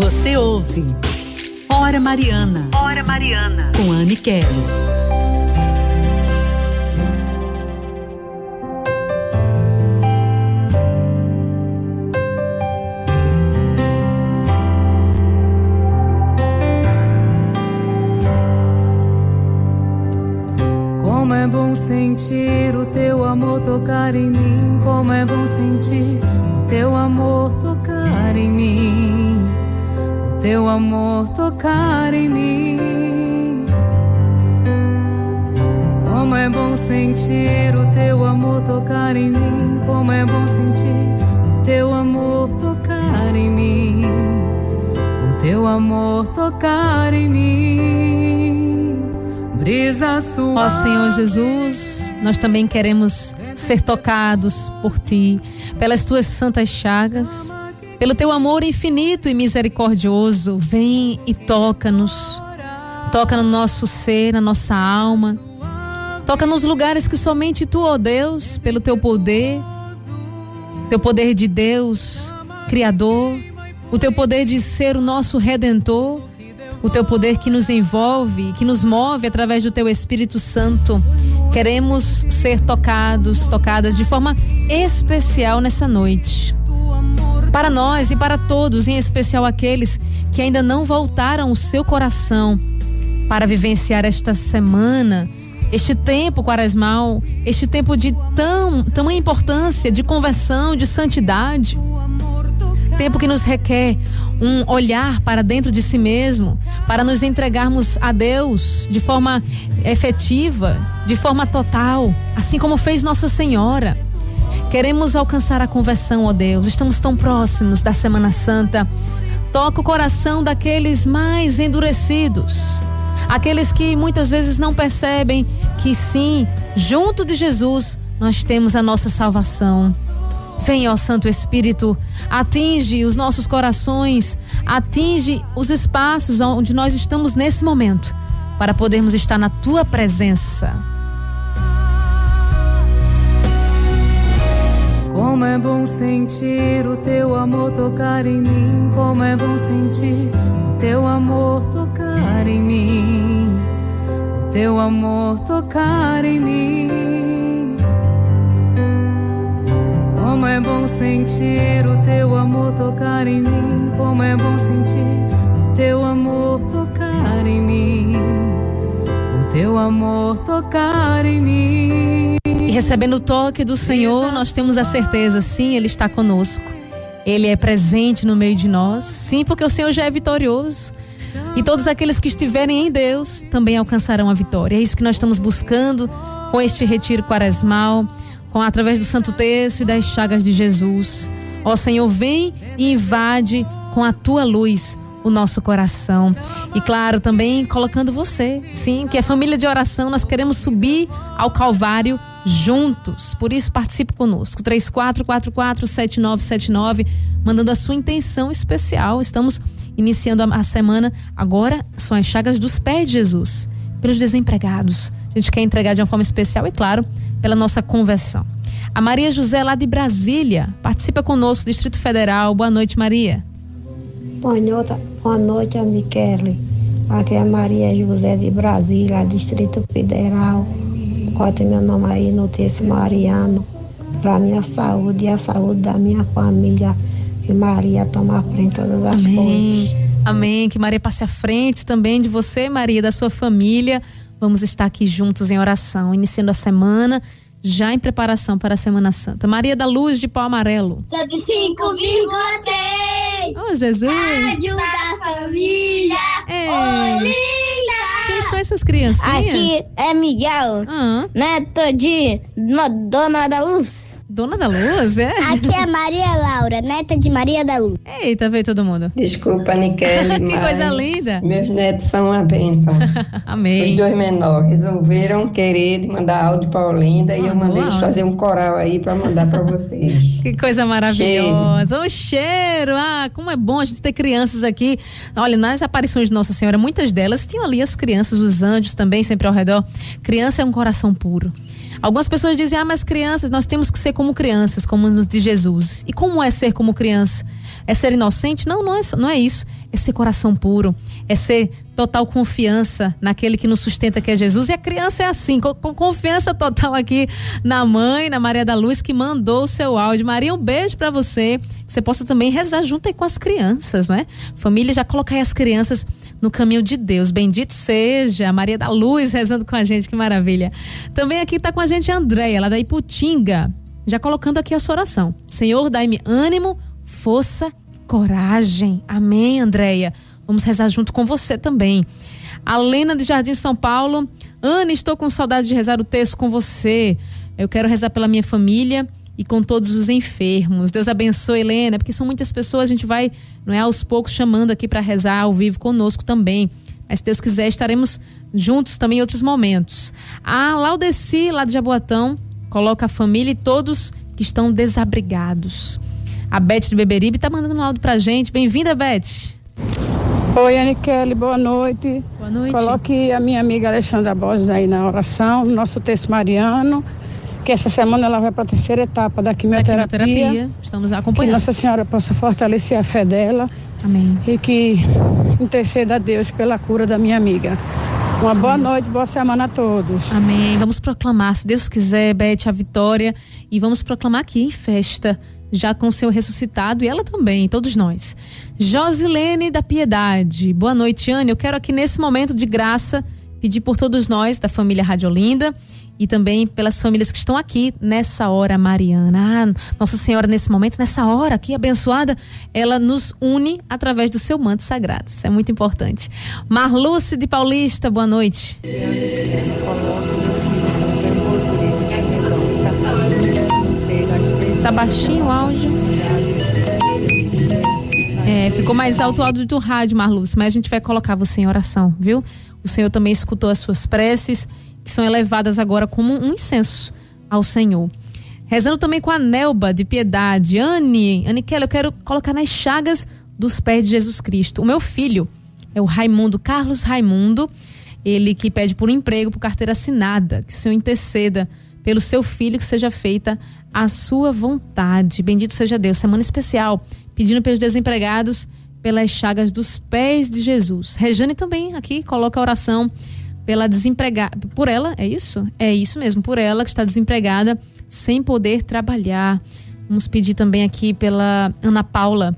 Você ouve Hora Mariana. Hora Mariana. Com Anne Kelly. Como é bom sentir o teu amor tocar em mim. Como é bom sentir o teu amor tocar em mim. Teu amor tocar em mim. Como é bom sentir o teu amor tocar em mim. Como é bom sentir o teu amor tocar em mim. O teu amor tocar em mim. Brisa sua. Ó Senhor Jesus, nós também queremos ser tocados por ti, pelas tuas santas chagas, pelo teu amor infinito e misericordioso. Vem e toca-nos. Toca no nosso ser, na nossa alma. Toca nos lugares que somente tu, ó Deus, pelo teu poder, teu poder de Deus, Criador, o teu poder de ser o nosso redentor, o teu poder que nos envolve, que nos move através do teu Espírito Santo. Queremos ser tocados, tocadas de forma especial nessa noite. Para nós e para todos, em especial aqueles que ainda não voltaram o seu coração para vivenciar esta semana, este tempo quaresmal, este tempo de tão, tamanha importância de conversão, de santidade. Tempo que nos requer um olhar para dentro de si mesmo, para nos entregarmos a Deus de forma efetiva, de forma total, assim como fez Nossa Senhora. Queremos alcançar a conversão, ó Deus. Estamos tão próximos da Semana Santa. Toca o coração daqueles mais endurecidos, aqueles que muitas vezes não percebem que sim, junto de Jesus, nós temos a nossa salvação. Vem, ó Santo Espírito, atinge os nossos corações, atinge os espaços onde nós estamos nesse momento, para podermos estar na tua presença. É bom sentir o teu amor tocar em mim. Como é bom sentir o teu amor tocar em mim. O teu amor tocar em mim. Como é bom sentir o teu amor tocar em mim. Como é bom sentir o teu amor tocar em mim. O teu amor tocar em mim. Recebendo o toque do Senhor, nós temos a certeza, sim, Ele está conosco. Ele é presente no meio de nós, sim, porque o Senhor já é vitorioso. E todos aqueles que estiverem em Deus também alcançarão a vitória. É isso que nós estamos buscando com este retiro quaresmal, com através do Santo Texto e das chagas de Jesus. Ó Senhor, vem e invade com a tua luz o nosso coração. E claro, também colocando você, sim, que é família de oração, nós queremos subir ao Calvário juntos. Por isso, participe conosco. 3444-7979, mandando a sua intenção especial. Estamos iniciando a, semana. Agora são as chagas dos pés de Jesus. Pelos desempregados. A gente quer entregar de uma forma especial e, claro, pela nossa conversão. A Maria José, lá de Brasília, participa conosco, Distrito Federal. Boa noite, Maria. Boa noite, boa noite, Andy Kelly. Aqui é a Maria José de Brasília, Distrito Federal. Bote meu nome aí no texto Mariano, para minha saúde e a saúde da minha família. Que Maria toma a frente todas as Amém. coisas. Amém. Que Maria passe à frente também de você, Maria, da sua família. Vamos estar aqui juntos em oração, iniciando a semana, já em preparação para a Semana Santa. Maria da Luz de Pau Amarelo. 105,3 Oh, Jesus! Rádio da Família É. essas criancinhas? Aqui é Miguel, Ah, neto de Dona da Luz. Dona da Luz, é? Aqui é Maria Laura, neta de Maria da Luz. Eita, veio todo mundo. Desculpa, Niquele, Que mas coisa linda. Meus netos são uma bênção. Os Amém. dois menores resolveram querer mandar áudio para Olinda e eu Mandou mandei eles áudio. fazer um coral aí para mandar para vocês. Que coisa maravilhosa. O cheiro. Ah, como é bom a gente ter crianças aqui. Olha, nas aparições de Nossa Senhora, muitas delas tinham ali as crianças, os anjos também sempre ao redor. Criança é um coração puro. Algumas pessoas dizem, ah, mas crianças, nós temos que ser como crianças, como nos de Jesus. E como é ser como criança? É ser inocente? Não, não é, não é isso. É ser coração puro. É ser total confiança naquele que nos sustenta, que é Jesus. E a criança é assim, com, com confiança total aqui na mãe, na Maria da Luz, que mandou o seu áudio. Maria, um beijo para você. Você possa também rezar junto aí com as crianças, não é? Família, já colocar as crianças no caminho de Deus. Bendito seja a Maria da Luz rezando com a gente, que maravilha. Também aqui está com a gente a Andréia, lá da Iputinga, já colocando aqui a sua oração. Senhor, dai-me ânimo, força coragem. Amém, Andréia. Vamos rezar junto com você também. A Lena de Jardim São Paulo. Ana, estou com saudade de rezar o texto com você. Eu quero rezar pela minha família e com todos os enfermos. Deus abençoe, Helena, porque são muitas pessoas, a gente vai, não é, aos poucos chamando aqui para rezar ao vivo conosco também. Mas se Deus quiser, estaremos juntos também em outros momentos. A Laudeci, lá de Jaboatão, coloca a família e todos que estão desabrigados. A Beth de Beberibe está mandando um áudio pra gente. Bem-vinda, Beth. Oi, Aniquele, boa noite. Boa noite. Coloque a minha amiga Alexandra Borges aí na oração, no nosso texto mariano, que essa semana ela vai para a terceira etapa da quimioterapia. Da quimioterapia. Estamos acompanhando. Que Nossa Senhora possa fortalecer a fé dela. Amém. E que interceda a Deus pela cura da minha amiga. Uma boa mesmo. noite, boa semana a todos. Amém. Vamos proclamar, se Deus quiser, Beth, a vitória. E vamos proclamar aqui em festa já com o seu ressuscitado e ela também, todos nós. Josilene da Piedade. Boa noite, Anne. Eu quero aqui nesse momento de graça pedir por todos nós da família Rádio Olinda e também pelas famílias que estão aqui nessa hora mariana. Ah, Nossa Senhora nesse momento, nessa hora aqui abençoada, ela nos une através do seu manto sagrado. Isso é muito importante. Marluce de Paulista, boa noite. Tá baixinho o áudio. É, ficou mais alto o áudio do rádio, Marluz, mas a gente vai colocar você em oração, viu? O Senhor também escutou as suas preces, que são elevadas agora como um incenso ao Senhor. Rezando também com a Nelba de Piedade. Anne, Kelly, eu quero colocar nas chagas dos pés de Jesus Cristo. O meu filho é o Raimundo, Carlos Raimundo, ele que pede por um emprego, por carteira assinada. Que o Senhor interceda pelo seu filho, que seja feita a sua vontade. Bendito seja Deus. Semana especial, pedindo pelos desempregados, pelas chagas dos pés de Jesus. Rejane também aqui coloca a oração pela desempregada, por ela, é isso? É isso mesmo, por ela que está desempregada, sem poder trabalhar. Vamos pedir também aqui pela Ana Paula.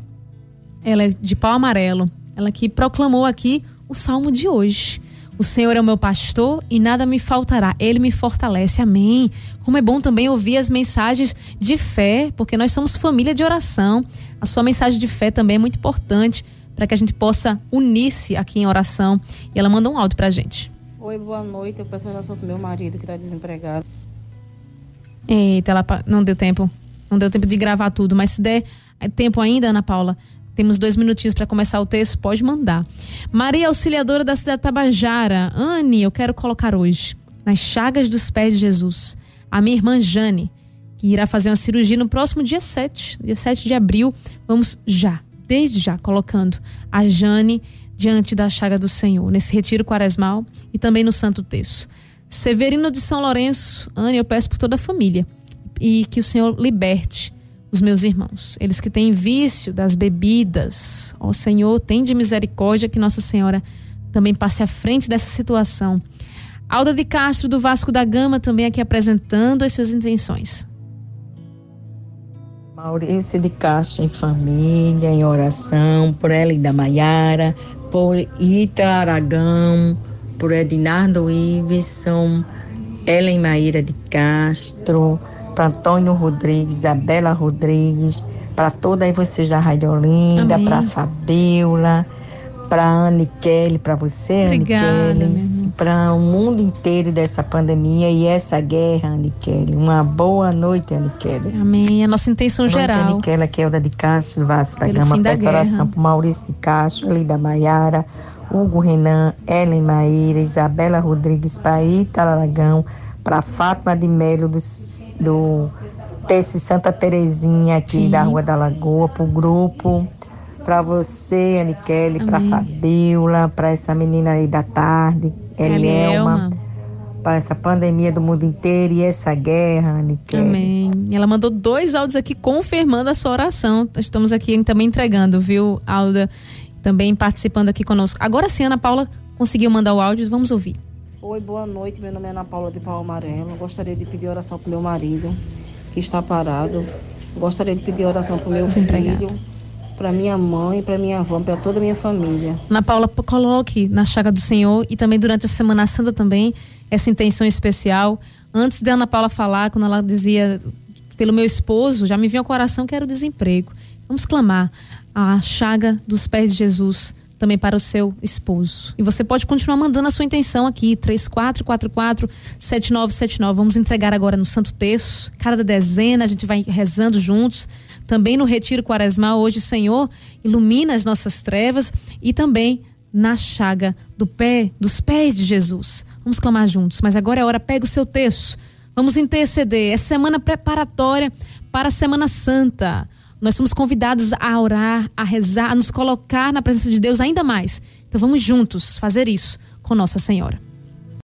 Ela é de pau amarelo. Ela que proclamou aqui o salmo de hoje. O Senhor é o meu pastor e nada me faltará. Ele me fortalece. Amém. Como é bom também ouvir as mensagens de fé, porque nós somos família de oração. A sua mensagem de fé também é muito importante para que a gente possa unir-se aqui em oração. E ela manda um áudio para a gente. Oi, boa noite. Eu peço oração pro meu marido que está desempregado. Eita, ela não deu tempo. Não deu tempo de gravar tudo, mas se der tempo ainda, Ana Paula, temos dois minutinhos para começar o texto, pode mandar. Maria Auxiliadora da cidade Tabajara. Anne, eu quero colocar hoje, nas chagas dos pés de Jesus, a minha irmã Jane, que irá fazer uma cirurgia no próximo dia 7, dia 7 de abril. Vamos já, desde já, colocando a Jane diante da chaga do Senhor, nesse retiro quaresmal e também no Santo Texto. Severino de São Lourenço, Anne, eu peço por toda a família e que o Senhor liberte os meus irmãos, eles que têm vício das bebidas. Ó Senhor, tem de misericórdia que Nossa Senhora também passe à frente dessa situação. Alda de Castro, do Vasco da Gama, também aqui apresentando as suas intenções. Maurício de Castro em família, em oração, por ela e da Maiara, por Ita Aragão, por Ednardo Iveson, Ellen Maíra de Castro, para Antônio Rodrigues, Isabela Rodrigues, para toda aí vocês da Rádio Olinda, para Fabiola, para Anne Kelly, para você, Obrigada, Anne Kelly, para o mundo inteiro dessa pandemia e essa guerra, Anne Kelly. Uma boa noite, Anne Kelly. Amém. A nossa intenção boa geral. Noite, Anne Kelly, aqui é Elda de Castro, Vasco da Gama. Peço oração para Maurício de Castro, Lida Maiara, Hugo Renan, Ellen Maíra, Isabela Rodrigues, Paíta Aragão, para Fátima de Melo dos do Tesse Santa Terezinha aqui Sim. da Rua da Lagoa, pro grupo, para você, Kelly, para Fabiola, para essa menina aí da tarde, Elielma, para essa pandemia do mundo inteiro e essa guerra, Aniquele. Amém. Ela mandou dois áudios aqui confirmando a sua oração. Estamos aqui também entregando, viu, Alda? Também participando aqui conosco. Agora sim, Ana Paula conseguiu mandar o áudio, vamos ouvir. Oi, boa noite. Meu nome é Ana Paula de Pau Amarelo. Gostaria de pedir oração para meu marido, que está parado. Gostaria de pedir oração para o meu filho, para minha mãe, para minha avó, para toda a minha família. Ana Paula, coloque na chaga do Senhor e também durante a Semana Santa também essa intenção especial. Antes de Ana Paula falar, quando ela dizia pelo meu esposo, já me veio ao coração que era o desemprego. Vamos clamar a chaga dos pés de Jesus também para o seu esposo. E você pode continuar mandando a sua intenção aqui, 3444-7979. Vamos entregar agora no Santo Terço, cada dezena, a gente vai rezando juntos. Também no Retiro Quaresmal, hoje, Senhor, ilumina as nossas trevas e também na chaga do pé, dos pés de Jesus. Vamos clamar juntos, mas agora é hora, pega o seu texto. Vamos interceder. É semana preparatória para a Semana Santa. Nós somos convidados a orar, a rezar, a nos colocar na presença de Deus ainda mais. Então vamos juntos fazer isso com Nossa Senhora.